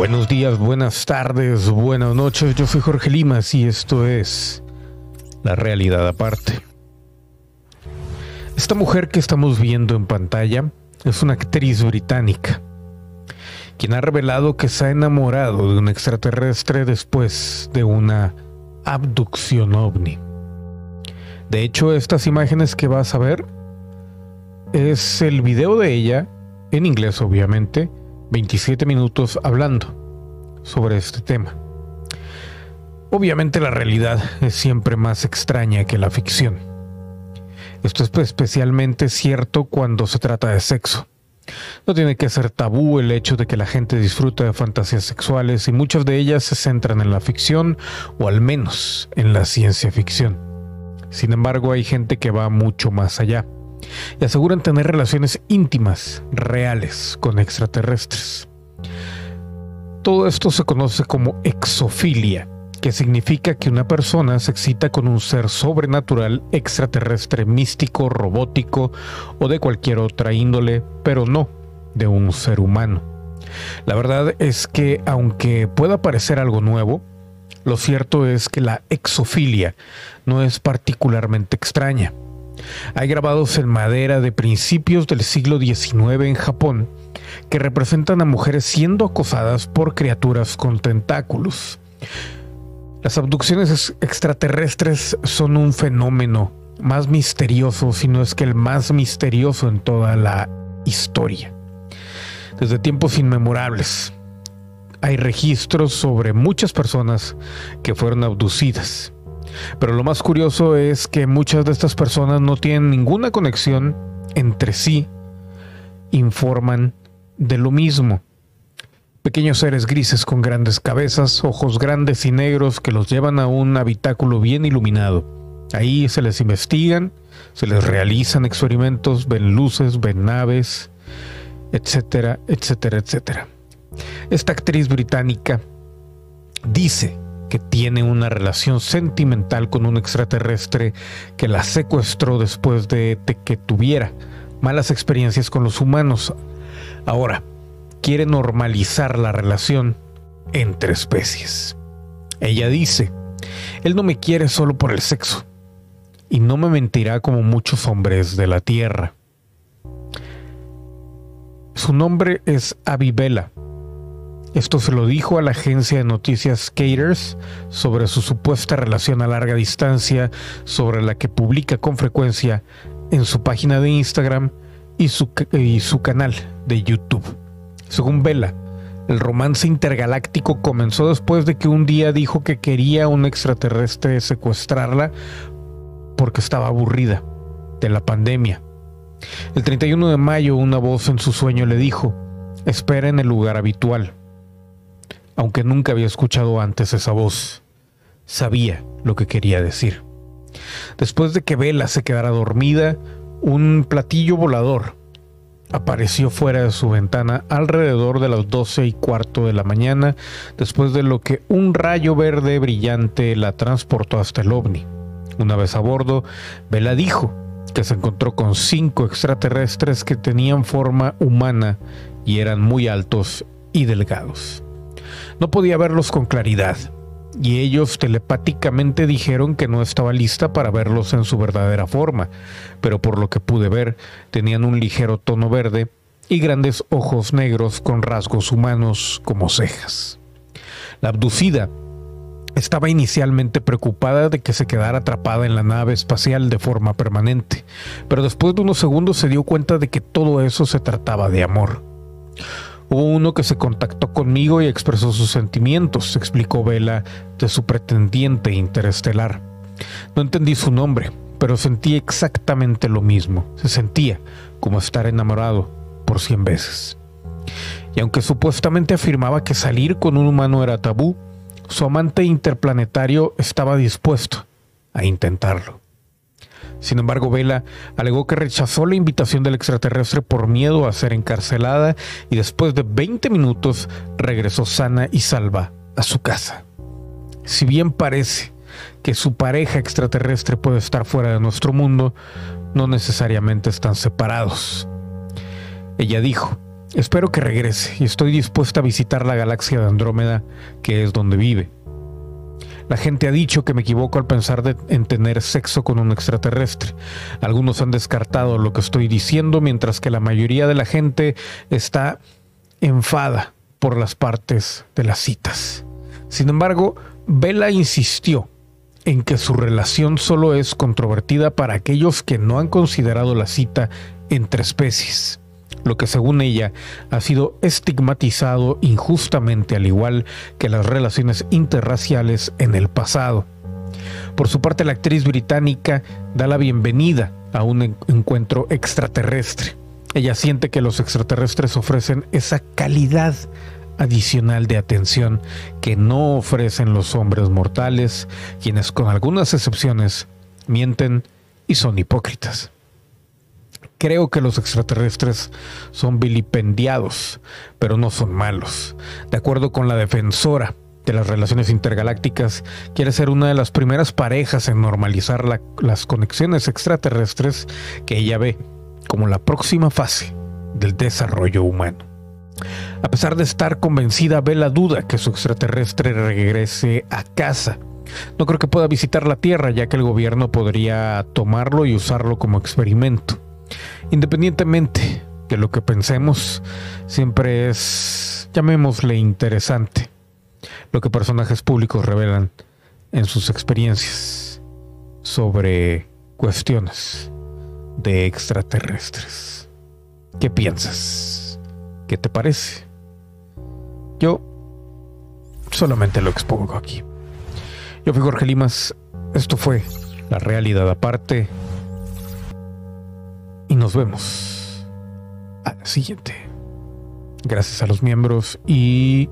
Buenos días, buenas tardes, buenas noches. Yo soy Jorge Limas y esto es La Realidad Aparte. Esta mujer que estamos viendo en pantalla es una actriz británica, quien ha revelado que se ha enamorado de un extraterrestre después de una abducción ovni. De hecho, estas imágenes que vas a ver es el video de ella, en inglés obviamente, 27 minutos hablando sobre este tema. Obviamente la realidad es siempre más extraña que la ficción. Esto es especialmente cierto cuando se trata de sexo. No tiene que ser tabú el hecho de que la gente disfruta de fantasías sexuales y muchas de ellas se centran en la ficción o al menos en la ciencia ficción. Sin embargo, hay gente que va mucho más allá y aseguran tener relaciones íntimas, reales, con extraterrestres. Todo esto se conoce como exofilia, que significa que una persona se excita con un ser sobrenatural, extraterrestre, místico, robótico o de cualquier otra índole, pero no de un ser humano. La verdad es que aunque pueda parecer algo nuevo, lo cierto es que la exofilia no es particularmente extraña. Hay grabados en madera de principios del siglo XIX en Japón que representan a mujeres siendo acosadas por criaturas con tentáculos. Las abducciones extraterrestres son un fenómeno más misterioso, si no es que el más misterioso en toda la historia. Desde tiempos inmemorables hay registros sobre muchas personas que fueron abducidas. Pero lo más curioso es que muchas de estas personas no tienen ninguna conexión entre sí, informan de lo mismo. Pequeños seres grises con grandes cabezas, ojos grandes y negros que los llevan a un habitáculo bien iluminado. Ahí se les investigan, se les realizan experimentos, ven luces, ven naves, etcétera, etcétera, etcétera. Esta actriz británica dice que tiene una relación sentimental con un extraterrestre que la secuestró después de, que tuviera malas experiencias con los humanos. Ahora, quiere normalizar la relación entre especies. Ella dice, él no me quiere solo por el sexo, y no me mentirá como muchos hombres de la Tierra. Su nombre es Abibela esto se lo dijo a la agencia de noticias Caters sobre su supuesta relación a larga distancia, sobre la que publica con frecuencia en su página de Instagram y su, y su canal de YouTube. Según Vela, el romance intergaláctico comenzó después de que un día dijo que quería un extraterrestre secuestrarla porque estaba aburrida de la pandemia. El 31 de mayo una voz en su sueño le dijo, espera en el lugar habitual aunque nunca había escuchado antes esa voz. Sabía lo que quería decir. Después de que Vela se quedara dormida, un platillo volador apareció fuera de su ventana alrededor de las doce y cuarto de la mañana, después de lo que un rayo verde brillante la transportó hasta el ovni. Una vez a bordo, Vela dijo que se encontró con cinco extraterrestres que tenían forma humana y eran muy altos y delgados. No podía verlos con claridad, y ellos telepáticamente dijeron que no estaba lista para verlos en su verdadera forma, pero por lo que pude ver tenían un ligero tono verde y grandes ojos negros con rasgos humanos como cejas. La abducida estaba inicialmente preocupada de que se quedara atrapada en la nave espacial de forma permanente, pero después de unos segundos se dio cuenta de que todo eso se trataba de amor. Hubo uno que se contactó conmigo y expresó sus sentimientos, explicó Vela de su pretendiente interestelar. No entendí su nombre, pero sentí exactamente lo mismo. Se sentía como estar enamorado por cien veces. Y aunque supuestamente afirmaba que salir con un humano era tabú, su amante interplanetario estaba dispuesto a intentarlo. Sin embargo, Vela alegó que rechazó la invitación del extraterrestre por miedo a ser encarcelada y después de 20 minutos regresó sana y salva a su casa. Si bien parece que su pareja extraterrestre puede estar fuera de nuestro mundo, no necesariamente están separados. Ella dijo Espero que regrese y estoy dispuesta a visitar la galaxia de Andrómeda, que es donde vive. La gente ha dicho que me equivoco al pensar en tener sexo con un extraterrestre. Algunos han descartado lo que estoy diciendo, mientras que la mayoría de la gente está enfada por las partes de las citas. Sin embargo, Bella insistió en que su relación solo es controvertida para aquellos que no han considerado la cita entre especies lo que según ella ha sido estigmatizado injustamente al igual que las relaciones interraciales en el pasado. Por su parte, la actriz británica da la bienvenida a un encuentro extraterrestre. Ella siente que los extraterrestres ofrecen esa calidad adicional de atención que no ofrecen los hombres mortales, quienes con algunas excepciones mienten y son hipócritas. Creo que los extraterrestres son vilipendiados, pero no son malos. De acuerdo con la defensora de las relaciones intergalácticas, quiere ser una de las primeras parejas en normalizar las conexiones extraterrestres que ella ve como la próxima fase del desarrollo humano. A pesar de estar convencida, ve la duda que su extraterrestre regrese a casa. No creo que pueda visitar la Tierra, ya que el gobierno podría tomarlo y usarlo como experimento. Independientemente de lo que pensemos, siempre es, llamémosle interesante, lo que personajes públicos revelan en sus experiencias sobre cuestiones de extraterrestres. ¿Qué piensas? ¿Qué te parece? Yo solamente lo expongo aquí. Yo fui Jorge Limas. Esto fue La Realidad Aparte y nos vemos a la siguiente. Gracias a los miembros y...